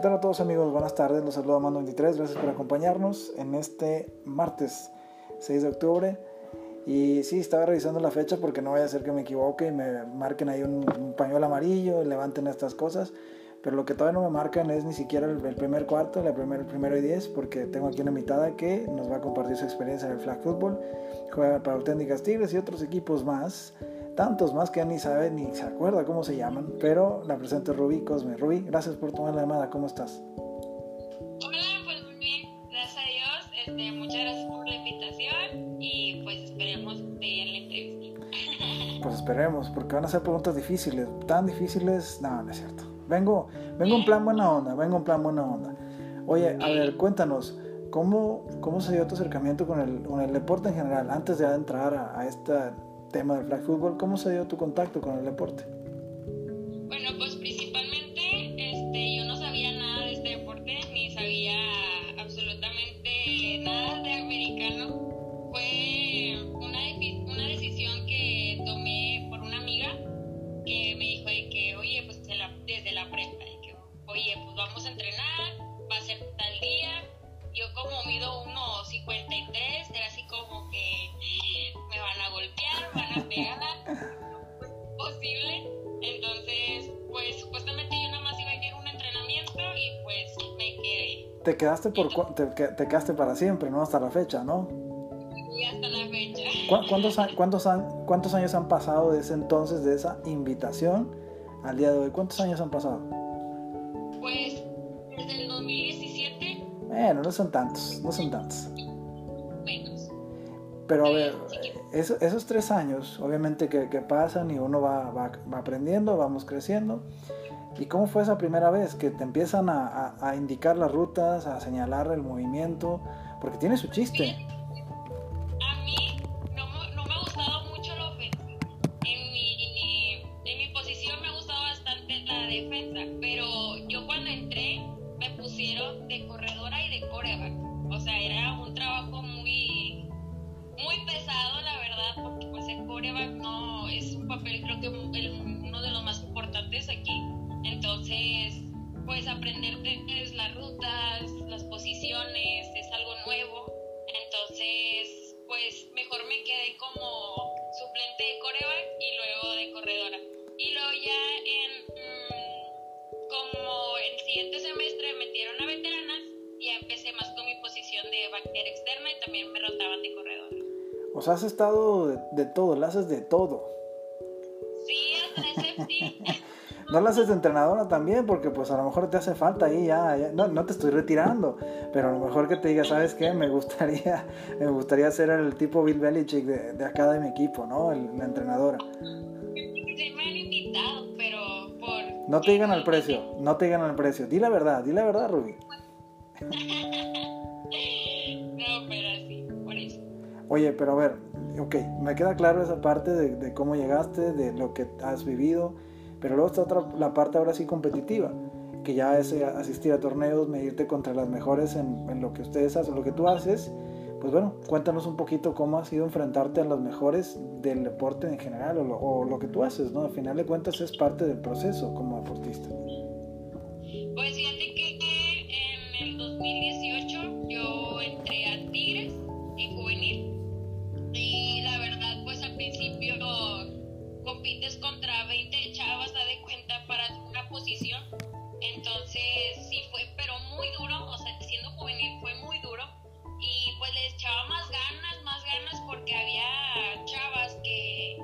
tal a todos amigos? Buenas tardes, los saludo Mando 23, gracias por acompañarnos en este martes 6 de octubre. Y sí, estaba revisando la fecha porque no vaya a ser que me equivoque y me marquen ahí un, pañuelo amarillo, y levanten estas cosas. Pero lo que todavía no me marcan es ni siquiera el, primer cuarto, el, primer, el primero y diez, porque tengo aquí una invitada que nos va a compartir su experiencia en el flag football. Juega para Auténticas Tigres y otros equipos más tantos más que ya ni sabe ni se acuerda cómo se llaman, pero la presento Rubí Cosme. Rubí, gracias por tomar la llamada, ¿cómo estás? Hola, pues muy bien, gracias a Dios, este, muchas gracias por la invitación y pues esperemos de la entrevista. Pues esperemos, porque van a ser preguntas difíciles, tan difíciles, no, no es cierto. Vengo, vengo en plan buena onda, vengo en plan buena onda. Oye, a ver, cuéntanos, ¿cómo, cómo se dio tu acercamiento con el, con el deporte en general antes de entrar a, a esta tema del flag football, ¿cómo se dio tu contacto con el deporte? Bueno, pues principalmente este, yo no sabía nada de este deporte, ni sabía absolutamente nada de americano. Fue una, una decisión que tomé por una amiga que me dijo de que, oye, pues desde la prepa, oye, pues vamos a entrenar, Entonces, pues supuestamente yo nada más iba a ir a un entrenamiento y pues me quedé. Te quedaste, por, te, te, quedaste para siempre, ¿no? Hasta la fecha, ¿no? Y hasta la fecha. ¿Cuántos, cuántos, ¿Cuántos años han pasado desde entonces, de esa invitación al día de hoy? ¿Cuántos años han pasado? Pues desde el 2017. Bueno, no son tantos, no son tantos. Pero a ver, esos tres años, obviamente que, pasan y uno va, va, aprendiendo, vamos creciendo. ¿Y cómo fue esa primera vez que te empiezan a, a, indicar las rutas, a señalar el movimiento? Porque tiene su chiste. A. O sea, era un trabajo muy muy pesado, coreback no es un papel creo que uno de los más importantes aquí. Entonces, pues aprenderte las rutas, las posiciones, es algo nuevo. Entonces, pues mejor me quedé como suplente de coreback y luego de corredora. Y luego ya en O sea, has estado de, todo, la haces de todo. Sí, no la haces de entrenadora también, porque pues a lo mejor te hace falta ahí ya, No, no te estoy retirando, pero a lo mejor que te diga, ¿sabes qué? Me gustaría, me gustaría ser el tipo Bill Belichick de, de acá de mi equipo, ¿no? El, la entrenadora. Se me han invitado, pero por... No te digan el precio, no te digan el precio. Di la verdad, di la verdad, Ruby. Oye, pero a ver, ok, me queda claro esa parte de, cómo llegaste, de lo que has vivido, pero luego está otra, la parte ahora sí competitiva, que ya es eh, asistir a torneos, medirte contra las mejores en, lo que ustedes hacen, lo que tú haces. Pues bueno, cuéntanos un poquito cómo ha sido enfrentarte a los mejores del deporte en general o lo, o lo que tú haces, ¿no? Al final de cuentas es parte del proceso como deportista. Pues fíjate que Entonces, sí fue, pero muy duro, o sea, siendo juvenil fue muy duro. Y pues les echaba más ganas, más ganas, porque había chavas que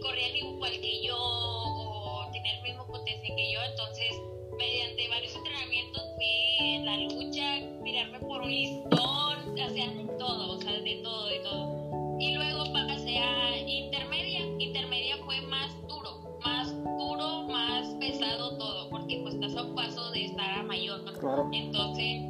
corrían igual que yo o tenían el mismo potencial que yo. Entonces, mediante varios entrenamientos fui en la lucha, tirarme por un listón, hacían todo, o sea, de todo, de todo. Y luego pasé a intermedia. Paso de estar a mayor. Entonces,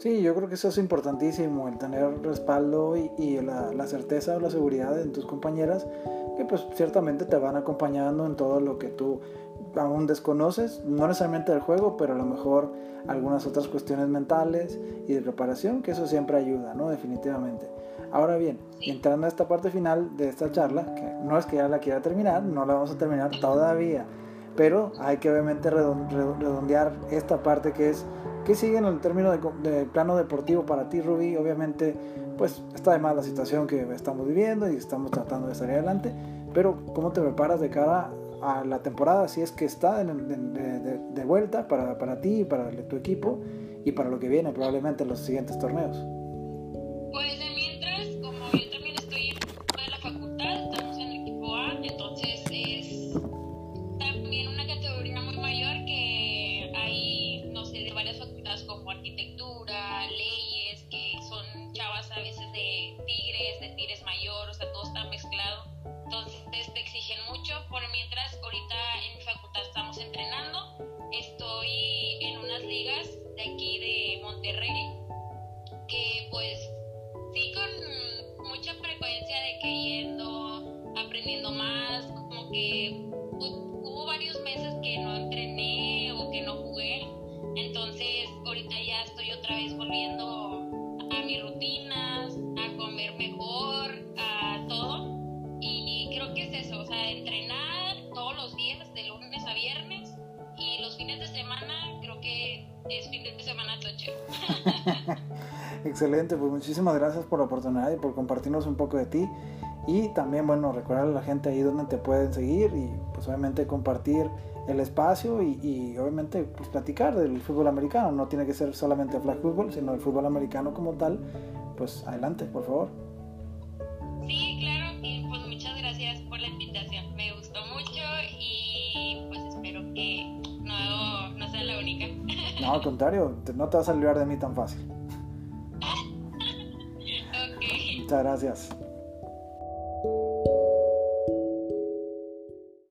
Sí, yo creo que eso es importantísimo, el tener respaldo y, y la, la, certeza o la seguridad en tus compañeras, que pues ciertamente te van acompañando en todo lo que tú aún desconoces, no necesariamente del juego, pero a lo mejor algunas otras cuestiones mentales y de preparación, que eso siempre ayuda, ¿no? Definitivamente. Ahora bien, entrando a esta parte final de esta charla, que no es que ya la quiera terminar, no la vamos a terminar todavía, pero hay que obviamente redondear esta parte que es ¿Qué sigue en el término de, de, plano deportivo para ti, Ruby? Obviamente, pues está de más la situación que estamos viviendo y estamos tratando de salir adelante, pero ¿cómo te preparas de cara a la temporada si es que está de, de, de vuelta para, para ti, para tu equipo y para lo que viene probablemente en los siguientes torneos? Que hubo varios meses que no entrené o que no jugué, entonces ahorita ya estoy otra vez volviendo a mis rutinas, a comer mejor, a todo, y creo que es eso, o sea, entrenar todos los días, de lunes a viernes, y los fines de semana creo que es fin de semana toche. Excelente, pues muchísimas gracias por la oportunidad y por compartirnos un poco de ti. Y también, bueno, recordar a la gente ahí donde te pueden seguir y pues obviamente compartir el espacio y, y obviamente pues, platicar del fútbol americano. No tiene que ser solamente flag fútbol, sino el fútbol americano como tal. Pues adelante, por favor. Sí, claro, y pues muchas gracias por la invitación. Me gustó mucho y pues espero que no, no sea la única. No, al contrario, no te vas a olvidar de mí tan fácil. ok. Muchas gracias.